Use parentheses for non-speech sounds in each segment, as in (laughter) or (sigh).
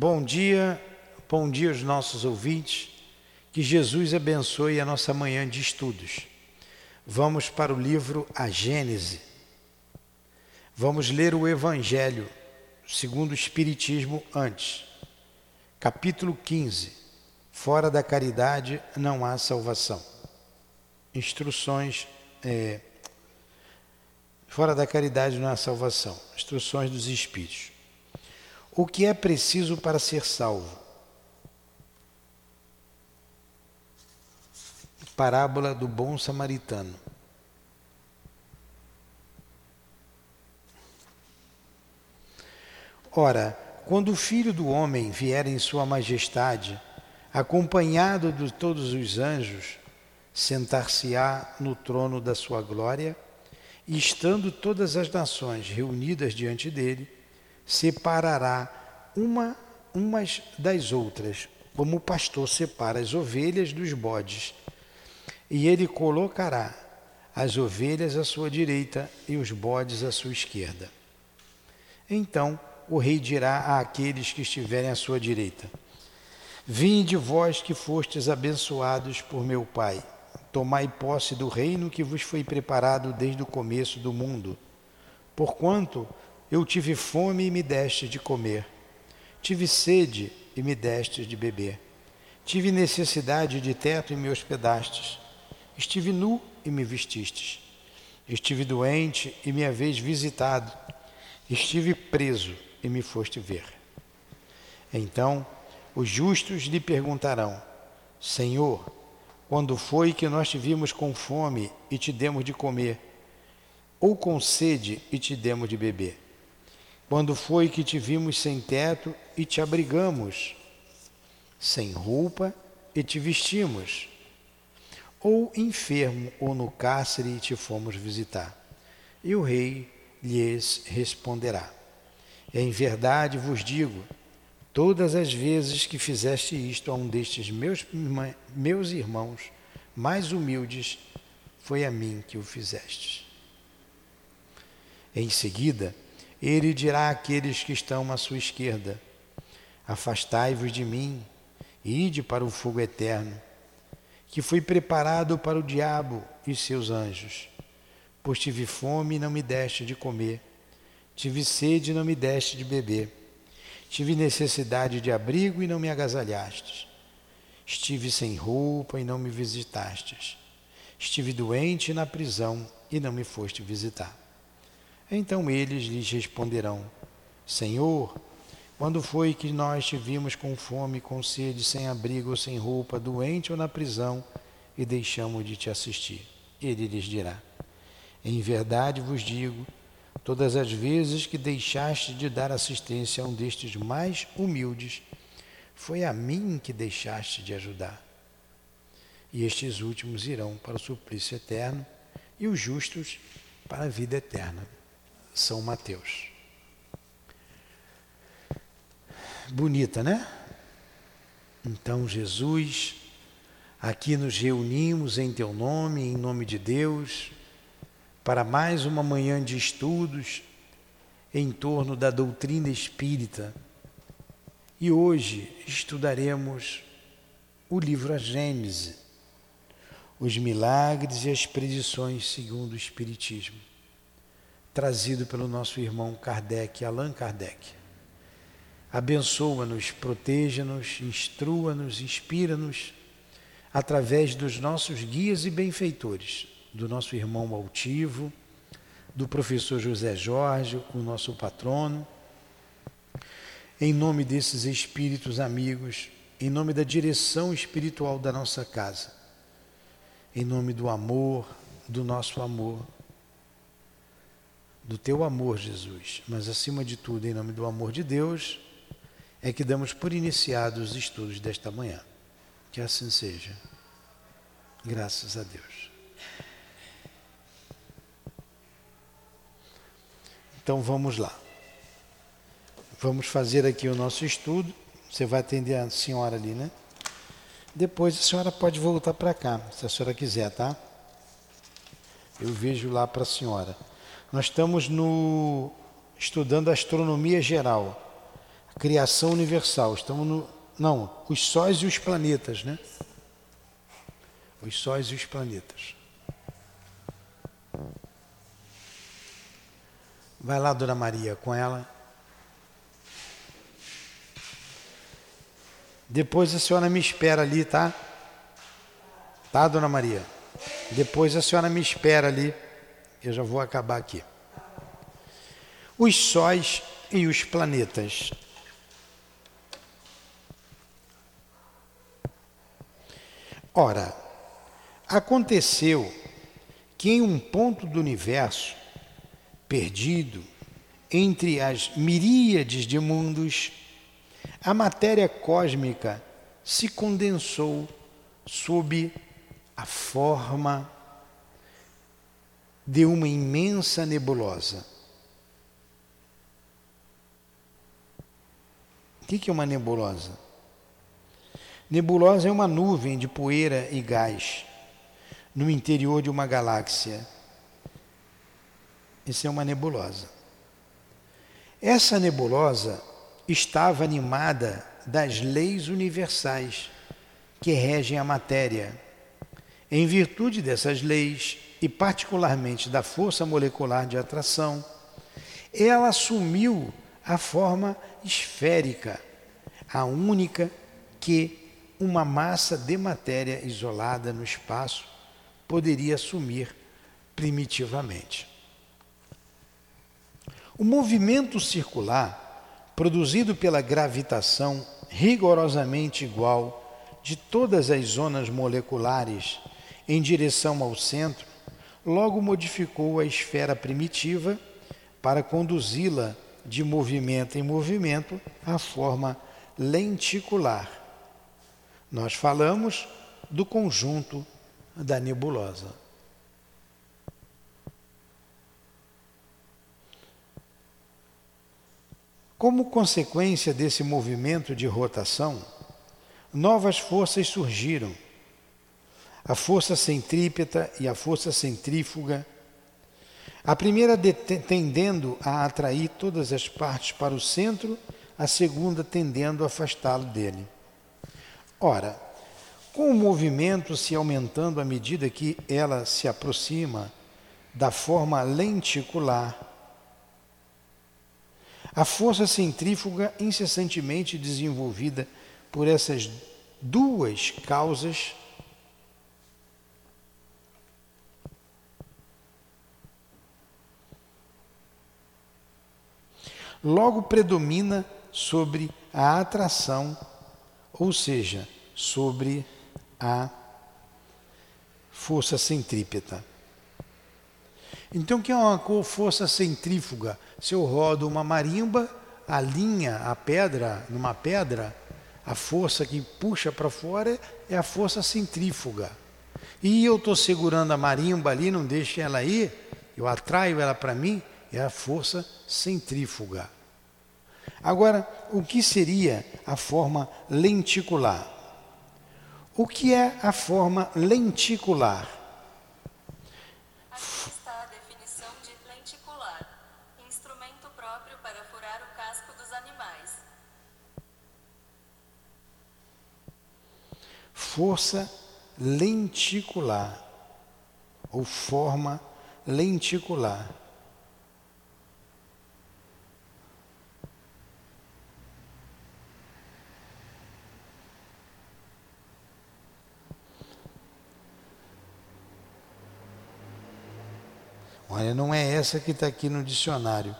Bom dia, bom dia aos nossos ouvintes. Que Jesus abençoe a nossa manhã de estudos. Vamos para o livro A Gênese. Vamos ler o Evangelho segundo o Espiritismo antes. Capítulo 15. Fora da caridade não há salvação. Instruções. É, fora da caridade não há salvação. Instruções dos Espíritos. O que é preciso para ser salvo? Parábola do bom samaritano. Ora, quando o Filho do Homem vier em Sua Majestade, acompanhado de todos os anjos, sentar-se-á no trono da Sua glória, e estando todas as nações reunidas diante dele, separará uma umas das outras, como o pastor separa as ovelhas dos bodes. E ele colocará as ovelhas à sua direita e os bodes à sua esquerda. Então o rei dirá àqueles que estiverem à sua direita: Vinde vós que fostes abençoados por meu Pai, tomai posse do reino que vos foi preparado desde o começo do mundo. Porquanto eu tive fome e me deste de comer, tive sede e me deste de beber, tive necessidade de teto e me hospedastes, estive nu e me vestistes, estive doente e me haveis visitado, estive preso e me foste ver. Então os justos lhe perguntarão: Senhor, quando foi que nós te vimos com fome e te demos de comer, ou com sede e te demos de beber? Quando foi que te vimos sem teto e te abrigamos, sem roupa e te vestimos? Ou enfermo ou no cárcere e te fomos visitar? E o rei lhes responderá: Em verdade vos digo, todas as vezes que fizeste isto a um destes meus, meus irmãos mais humildes, foi a mim que o fizestes. Em seguida, ele dirá àqueles que estão à sua esquerda: Afastai-vos de mim, ide para o fogo eterno, que foi preparado para o diabo e seus anjos. Pois tive fome e não me deste de comer, tive sede e não me deste de beber, tive necessidade de abrigo e não me agasalhastes, estive sem roupa e não me visitastes, estive doente na prisão e não me foste visitar. Então eles lhes responderão: Senhor, quando foi que nós te vimos com fome, com sede, sem abrigo sem roupa, doente ou na prisão, e deixamos de te assistir? Ele lhes dirá: Em verdade vos digo, todas as vezes que deixaste de dar assistência a um destes mais humildes, foi a mim que deixaste de ajudar. E estes últimos irão para o suplício eterno, e os justos para a vida eterna. São Mateus. Bonita, né? Então, Jesus, aqui nos reunimos em Teu nome, em nome de Deus, para mais uma manhã de estudos em torno da doutrina espírita. E hoje estudaremos o livro A Gênese, os milagres e as predições segundo o Espiritismo trazido pelo nosso irmão Kardec, Allan Kardec. Abençoa-nos, proteja-nos, instrua-nos, inspira-nos através dos nossos guias e benfeitores, do nosso irmão altivo, do professor José Jorge, o nosso patrono. Em nome desses espíritos amigos, em nome da direção espiritual da nossa casa, em nome do amor, do nosso amor, do teu amor, Jesus, mas acima de tudo, em nome do amor de Deus, é que damos por iniciados os estudos desta manhã. Que assim seja. Graças a Deus. Então vamos lá. Vamos fazer aqui o nosso estudo. Você vai atender a senhora ali, né? Depois a senhora pode voltar para cá, se a senhora quiser, tá? Eu vejo lá para a senhora. Nós estamos no estudando astronomia geral, criação universal. Estamos no. Não, os sóis e os planetas, né? Os sóis e os planetas. Vai lá, Dona Maria, com ela. Depois a senhora me espera ali, tá? Tá, Dona Maria? Depois a senhora me espera ali. Eu já vou acabar aqui. Os sóis e os planetas. Ora, aconteceu que em um ponto do universo, perdido entre as miríades de mundos, a matéria cósmica se condensou sob a forma de uma imensa nebulosa. O que é uma nebulosa? Nebulosa é uma nuvem de poeira e gás no interior de uma galáxia. Isso é uma nebulosa. Essa nebulosa estava animada das leis universais que regem a matéria. Em virtude dessas leis, e particularmente da força molecular de atração, ela assumiu a forma esférica, a única que uma massa de matéria isolada no espaço poderia assumir primitivamente. O movimento circular, produzido pela gravitação rigorosamente igual de todas as zonas moleculares em direção ao centro, logo modificou a esfera primitiva para conduzi-la de movimento em movimento à forma lenticular nós falamos do conjunto da nebulosa. Como consequência desse movimento de rotação, novas forças surgiram. A força centrípeta e a força centrífuga. A primeira tendendo a atrair todas as partes para o centro, a segunda tendendo a afastá-lo dele. Ora, com o movimento se aumentando à medida que ela se aproxima da forma lenticular, a força centrífuga incessantemente desenvolvida por essas duas causas logo predomina sobre a atração ou seja, sobre a força centrípeta. Então, o que é uma força centrífuga? Se eu rodo uma marimba, alinha a pedra numa pedra, a força que puxa para fora é a força centrífuga. E eu estou segurando a marimba ali, não deixo ela ir, eu atraio ela para mim, é a força centrífuga. Agora, o que seria a forma lenticular? O que é a forma lenticular? Aqui está a definição de lenticular: instrumento próprio para furar o casco dos animais. Força lenticular ou forma lenticular. Olha, não é essa que está aqui no dicionário.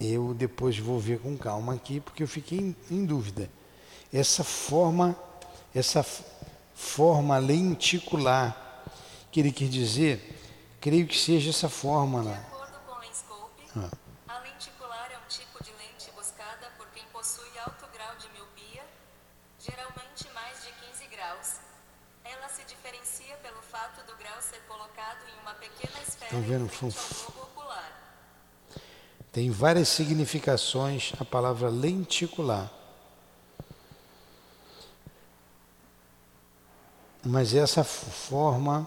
Eu depois vou ver com calma aqui, porque eu fiquei em, em dúvida. Essa forma, essa forma lenticular, que ele quer dizer, creio que seja essa forma lá. De acordo com a Scope, ah. a lenticular é um tipo de lente buscada por quem possui alto grau de miopia, geralmente mais de 15 graus. Ela se diferencia pelo fato do grau ser colocado em uma pequena esfera Estão vendo? Tem várias significações a palavra lenticular. Mas essa forma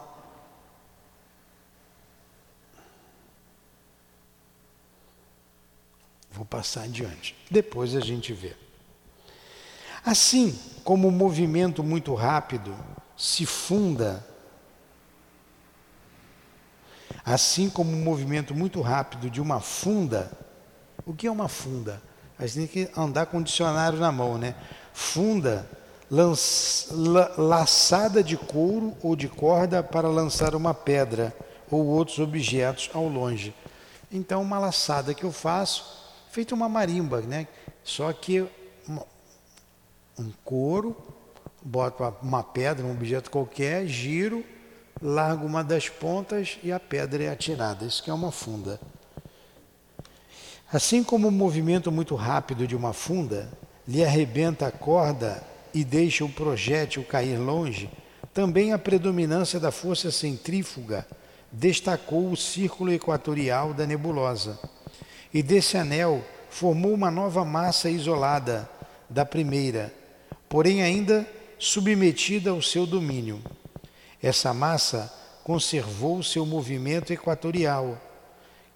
Vou passar adiante. Depois a gente vê. Assim como o movimento muito rápido se funda, assim como o movimento muito rápido de uma funda, o que é uma funda? A gente tem que andar com o dicionário na mão, né? Funda, lança, laçada de couro ou de corda para lançar uma pedra ou outros objetos ao longe. Então, uma laçada que eu faço feito uma marimba, né? Só que um couro, boto uma pedra, um objeto qualquer, giro, largo uma das pontas e a pedra é atirada. Isso que é uma funda. Assim como o movimento muito rápido de uma funda lhe arrebenta a corda e deixa o projétil cair longe, também a predominância da força centrífuga destacou o círculo equatorial da nebulosa e desse anel formou uma nova massa isolada da primeira, porém ainda submetida ao seu domínio. Essa massa conservou seu movimento equatorial,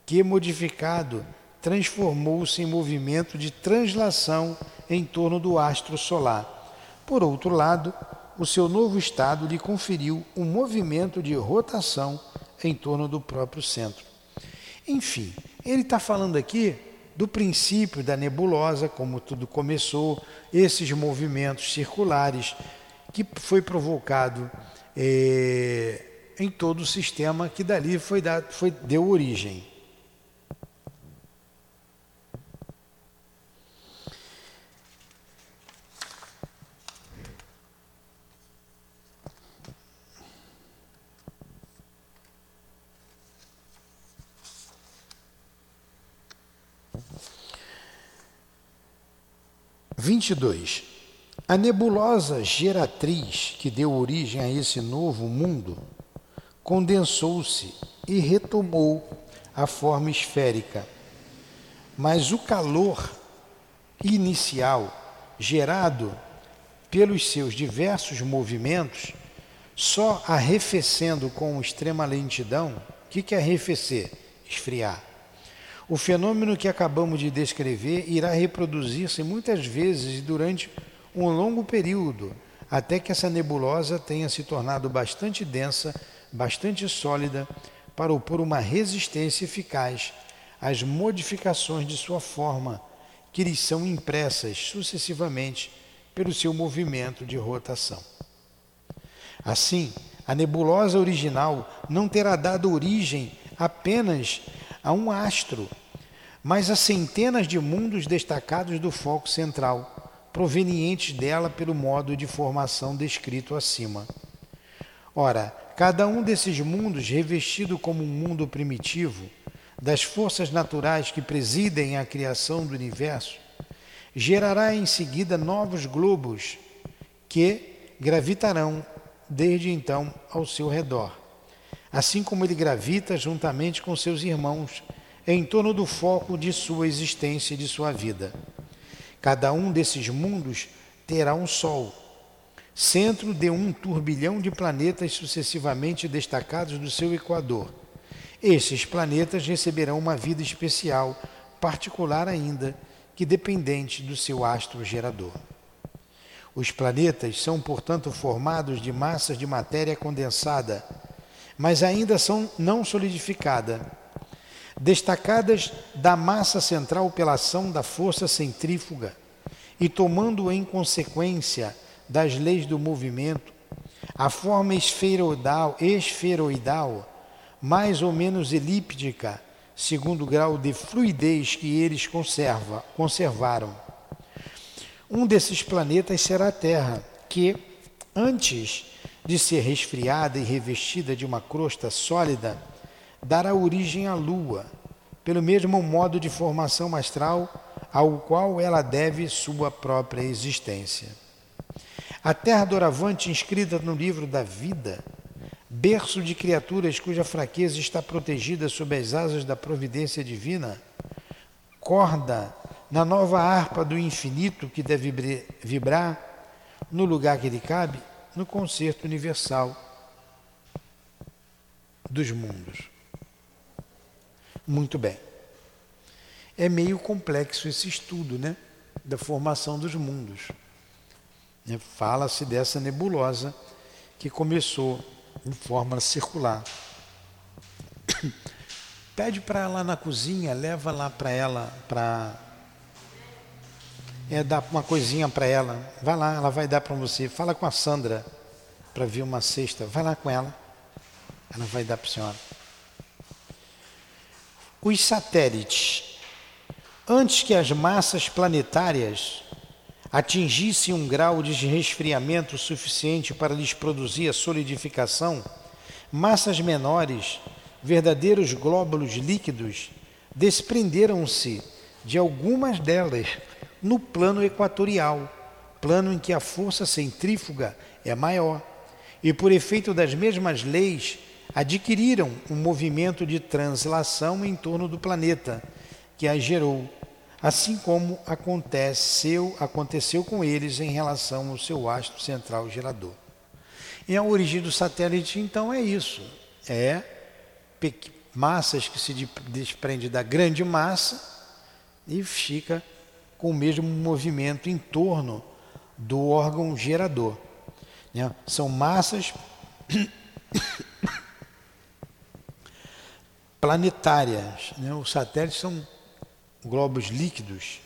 que, modificado, transformou-se em movimento de translação em torno do astro solar. Por outro lado, o seu novo estado lhe conferiu um movimento de rotação em torno do próprio centro. Enfim, ele está falando aqui do princípio da nebulosa, como tudo começou, esses movimentos circulares que foi provocado é, em todo o sistema que dali foi, dado, foi deu origem. 22. A nebulosa geratriz que deu origem a esse novo mundo condensou-se e retomou a forma esférica. Mas o calor inicial gerado pelos seus diversos movimentos, só arrefecendo com extrema lentidão, o que, é arrefecer? Esfriar o fenômeno que acabamos de descrever irá reproduzir-se muitas vezes durante um longo período, até que essa nebulosa tenha se tornado bastante densa, bastante sólida, para opor uma resistência eficaz às modificações de sua forma, que lhes são impressas sucessivamente pelo seu movimento de rotação. Assim, a nebulosa original não terá dado origem apenas a um astro, mas a centenas de mundos destacados do foco central, provenientes dela pelo modo de formação descrito acima. Ora, cada um desses mundos, revestido como um mundo primitivo, das forças naturais que presidem a criação do universo, gerará em seguida novos globos que gravitarão desde então ao seu redor assim como ele gravita juntamente com seus irmãos em torno do foco de sua existência e de sua vida. Cada um desses mundos terá um Sol, centro de um turbilhão de planetas sucessivamente destacados do seu equador. Esses planetas receberão uma vida especial, particular ainda, que dependente do seu astro gerador. Os planetas são, portanto, formados de massas de matéria condensada mas ainda são não solidificada, destacadas da massa central pela ação da força centrífuga e tomando em consequência das leis do movimento a forma esferoidal, esferoidal mais ou menos elíptica, segundo o grau de fluidez que eles conserva, conservaram. Um desses planetas será a Terra, que, antes de ser resfriada e revestida de uma crosta sólida, dará origem à Lua, pelo mesmo modo de formação astral ao qual ela deve sua própria existência. A terra doravante, inscrita no livro da vida, berço de criaturas cuja fraqueza está protegida sob as asas da providência divina, corda na nova harpa do infinito que deve vibrar no lugar que lhe cabe, no concerto universal dos mundos. Muito bem. É meio complexo esse estudo, né? Da formação dos mundos. Né? Fala-se dessa nebulosa que começou em forma circular. (coughs) Pede para ela na cozinha, leva lá para ela, para é dar uma coisinha para ela. Vai lá, ela vai dar para você. Fala com a Sandra para vir uma cesta. Vai lá com ela. Ela vai dar para a senhora. Os satélites. Antes que as massas planetárias atingissem um grau de resfriamento suficiente para lhes produzir a solidificação, massas menores, verdadeiros glóbulos líquidos, desprenderam-se de algumas delas no plano equatorial, plano em que a força centrífuga é maior, e por efeito das mesmas leis adquiriram um movimento de translação em torno do planeta que as gerou, assim como aconteceu, aconteceu com eles em relação ao seu astro central gerador. E a origem do satélite, então, é isso: é massas que se desprende da grande massa e fica com o mesmo movimento em torno do órgão gerador. Né? São massas planetárias. Né? Os satélites são globos líquidos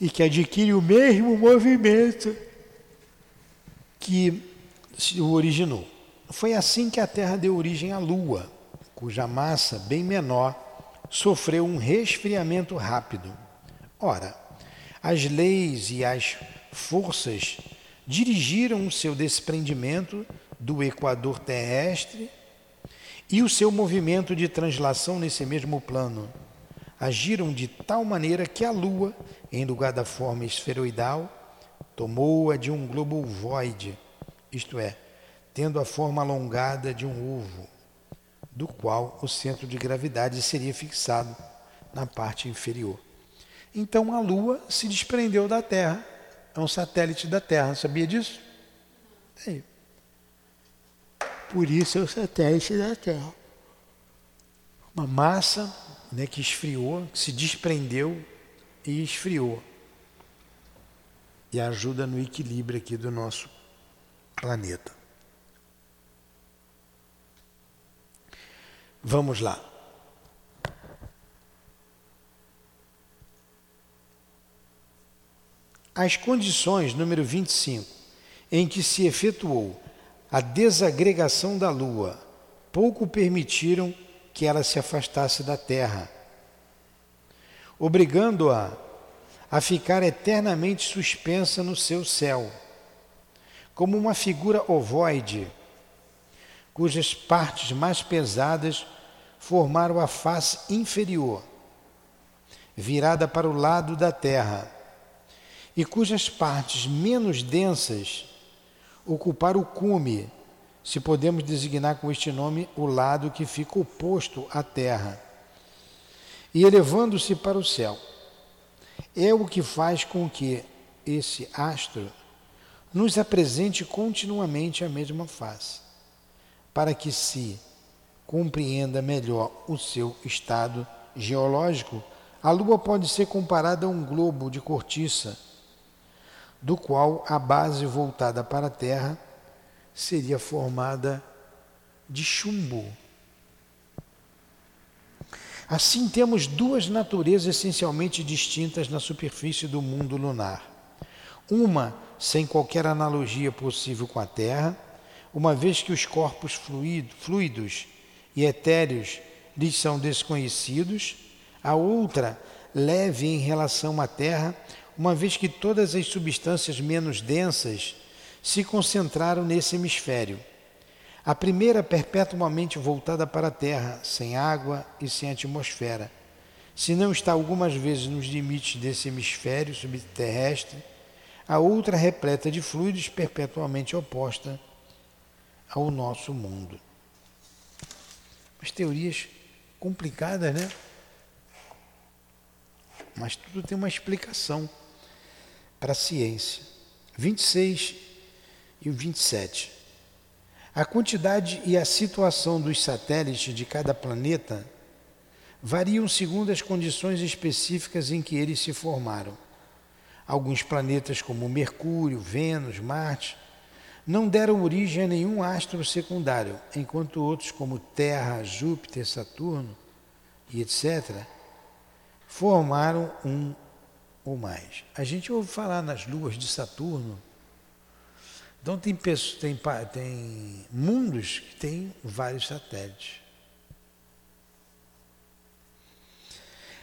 e que adquirem o mesmo movimento que o originou. Foi assim que a Terra deu origem à Lua, cuja massa, bem menor, sofreu um resfriamento rápido. Ora, as leis e as forças dirigiram o seu desprendimento do equador terrestre e o seu movimento de translação nesse mesmo plano. Agiram de tal maneira que a Lua, em lugar da forma esferoidal, tomou a de um globo ovoide, isto é, tendo a forma alongada de um ovo do qual o centro de gravidade seria fixado na parte inferior. Então a Lua se desprendeu da Terra, é um satélite da Terra, sabia disso? É. Por isso é o satélite da Terra. Uma massa né, que esfriou, que se desprendeu e esfriou. E ajuda no equilíbrio aqui do nosso planeta. Vamos lá. As condições, número 25, em que se efetuou a desagregação da Lua, pouco permitiram que ela se afastasse da Terra, obrigando-a a ficar eternamente suspensa no seu céu, como uma figura ovoide cujas partes mais pesadas formaram a face inferior, virada para o lado da terra, e cujas partes menos densas ocuparam o cume, se podemos designar com este nome o lado que fica oposto à terra, e elevando-se para o céu. É o que faz com que esse astro nos apresente continuamente a mesma face para que se compreenda melhor o seu estado geológico, a Lua pode ser comparada a um globo de cortiça, do qual a base voltada para a Terra seria formada de chumbo. Assim, temos duas naturezas essencialmente distintas na superfície do mundo lunar. Uma sem qualquer analogia possível com a Terra, uma vez que os corpos fluidos e etéreos lhes são desconhecidos, a outra leve em relação à Terra, uma vez que todas as substâncias menos densas se concentraram nesse hemisfério. A primeira perpetuamente voltada para a Terra, sem água e sem atmosfera. Se não está algumas vezes nos limites desse hemisfério subterrestre, a outra repleta de fluidos perpetuamente oposta ao nosso mundo. As teorias complicadas, né? Mas tudo tem uma explicação para a ciência. 26 e o 27. A quantidade e a situação dos satélites de cada planeta variam segundo as condições específicas em que eles se formaram. Alguns planetas, como Mercúrio, Vênus, Marte, não deram origem a nenhum astro secundário, enquanto outros, como Terra, Júpiter, Saturno e etc., formaram um ou mais. A gente ouve falar nas luas de Saturno. Então tem, tem, tem mundos que têm vários satélites.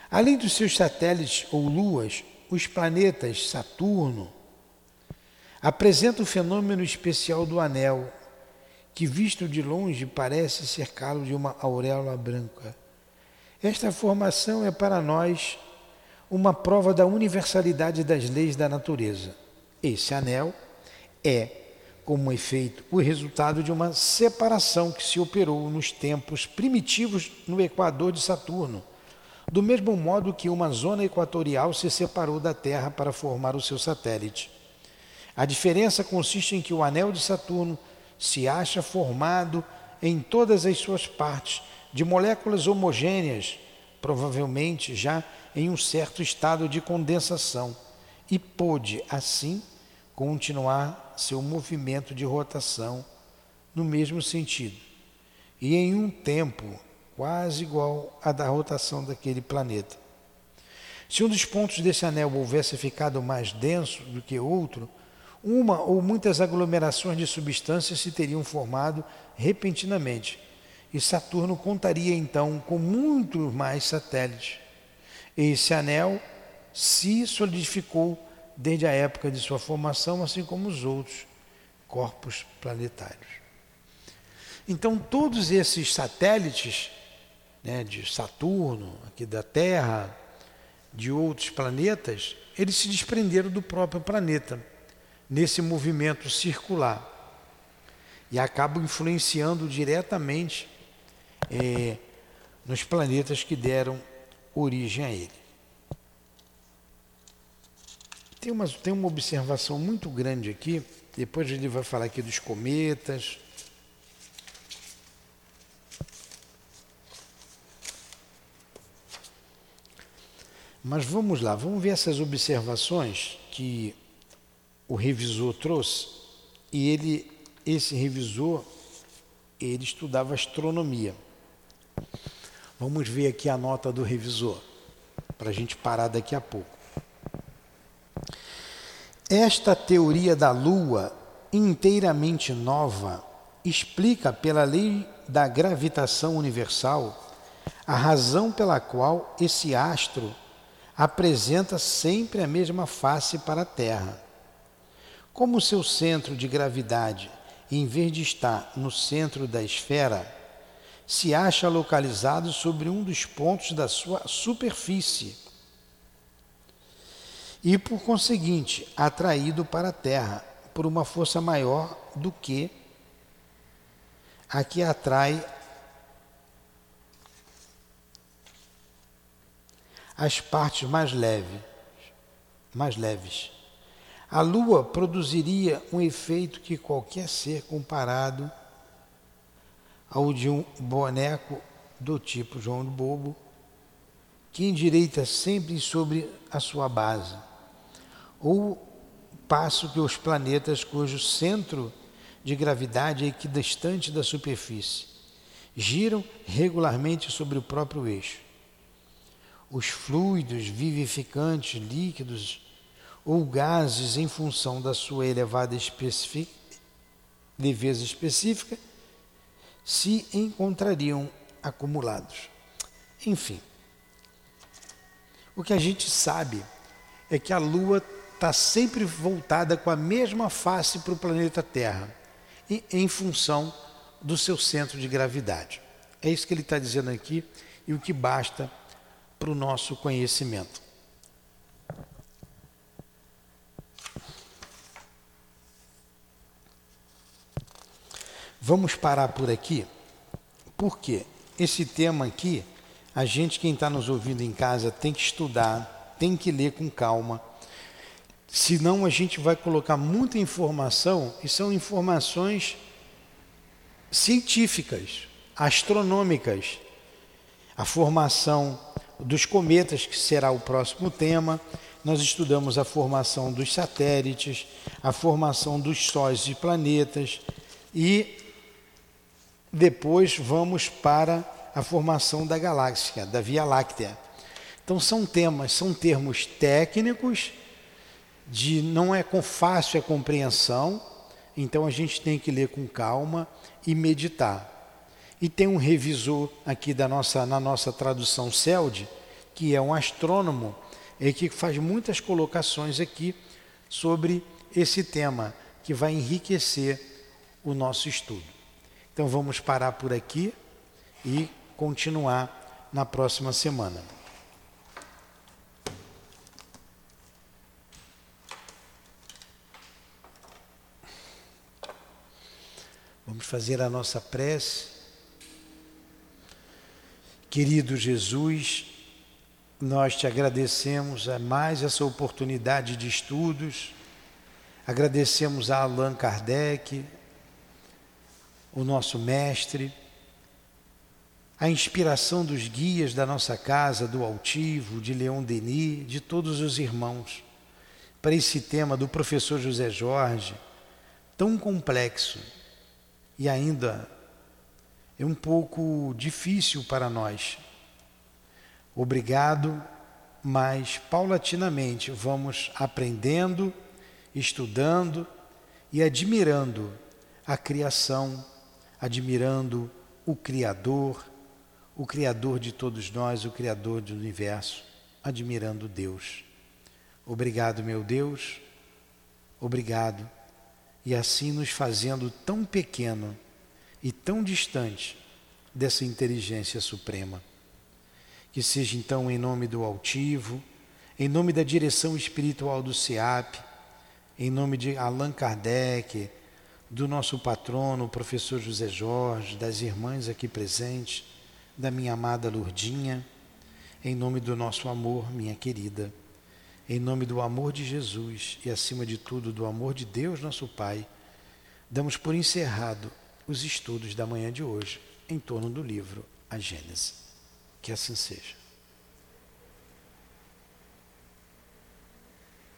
Além dos seus satélites ou luas, os planetas Saturno apresentam o fenômeno especial do anel, que visto de longe parece cercá-lo de uma auréola branca. Esta formação é para nós uma prova da universalidade das leis da natureza. Esse anel é, como efeito, o resultado de uma separação que se operou nos tempos primitivos no equador de Saturno, do mesmo modo que uma zona equatorial se separou da Terra para formar o seu satélite. A diferença consiste em que o anel de Saturno se acha formado em todas as suas partes de moléculas homogêneas, provavelmente já em um certo estado de condensação e pôde, assim, continuar seu movimento de rotação no mesmo sentido e em um tempo quase igual à da rotação daquele planeta. Se um dos pontos desse anel houvesse ficado mais denso do que outro, uma ou muitas aglomerações de substâncias se teriam formado repentinamente, e Saturno contaria então com muito mais satélites esse anel se solidificou desde a época de sua formação, assim como os outros corpos planetários. Então, todos esses satélites né, de Saturno, aqui da Terra, de outros planetas, eles se desprenderam do próprio planeta nesse movimento circular e acabam influenciando diretamente é, nos planetas que deram origem a ele. Tem uma, tem uma observação muito grande aqui, depois ele vai falar aqui dos cometas. Mas vamos lá, vamos ver essas observações que o revisor trouxe. E ele, esse revisor, ele estudava astronomia. Vamos ver aqui a nota do revisor, para a gente parar daqui a pouco. Esta teoria da Lua, inteiramente nova, explica pela lei da gravitação universal a razão pela qual esse astro apresenta sempre a mesma face para a Terra. Como seu centro de gravidade, em vez de estar no centro da esfera, se acha localizado sobre um dos pontos da sua superfície e, por conseguinte, atraído para a Terra por uma força maior do que a que atrai as partes mais leves, mais leves. A Lua produziria um efeito que qualquer ser comparado ao de um boneco do tipo João de Bobo, que endireita sempre sobre a sua base, ou passo que os planetas cujo centro de gravidade é equidistante da superfície giram regularmente sobre o próprio eixo. Os fluidos vivificantes, líquidos ou gases, em função da sua elevada especific... leveza específica, se encontrariam acumulados. Enfim, o que a gente sabe é que a Lua está sempre voltada com a mesma face para o planeta Terra, em função do seu centro de gravidade. É isso que ele está dizendo aqui e o que basta para o nosso conhecimento. Vamos parar por aqui, porque esse tema aqui, a gente, quem está nos ouvindo em casa, tem que estudar, tem que ler com calma. Senão a gente vai colocar muita informação e são informações científicas, astronômicas, a formação dos cometas, que será o próximo tema. Nós estudamos a formação dos satélites, a formação dos sóis e planetas e depois vamos para a formação da galáxia, da Via Láctea. Então são temas, são termos técnicos de não é com fácil a compreensão, então a gente tem que ler com calma e meditar. E tem um revisor aqui da nossa, na nossa tradução CELD, que é um astrônomo, e que faz muitas colocações aqui sobre esse tema, que vai enriquecer o nosso estudo. Então vamos parar por aqui e continuar na próxima semana. Vamos fazer a nossa prece. Querido Jesus, nós te agradecemos a mais essa oportunidade de estudos, agradecemos a Allan Kardec, o nosso mestre, a inspiração dos guias da nossa casa, do Altivo, de Leon Denis, de todos os irmãos, para esse tema do professor José Jorge, tão complexo e ainda é um pouco difícil para nós. Obrigado, mas paulatinamente vamos aprendendo, estudando e admirando a criação, admirando o Criador, o Criador de todos nós, o Criador do universo, admirando Deus. Obrigado, meu Deus, obrigado e assim nos fazendo tão pequeno e tão distante dessa inteligência suprema. Que seja então em nome do altivo, em nome da direção espiritual do SEAP, em nome de Allan Kardec, do nosso patrono, o professor José Jorge, das irmãs aqui presentes, da minha amada Lourdinha, em nome do nosso amor, minha querida em nome do amor de Jesus e, acima de tudo, do amor de Deus, nosso Pai, damos por encerrado os estudos da manhã de hoje em torno do livro A Gênese. Que assim seja.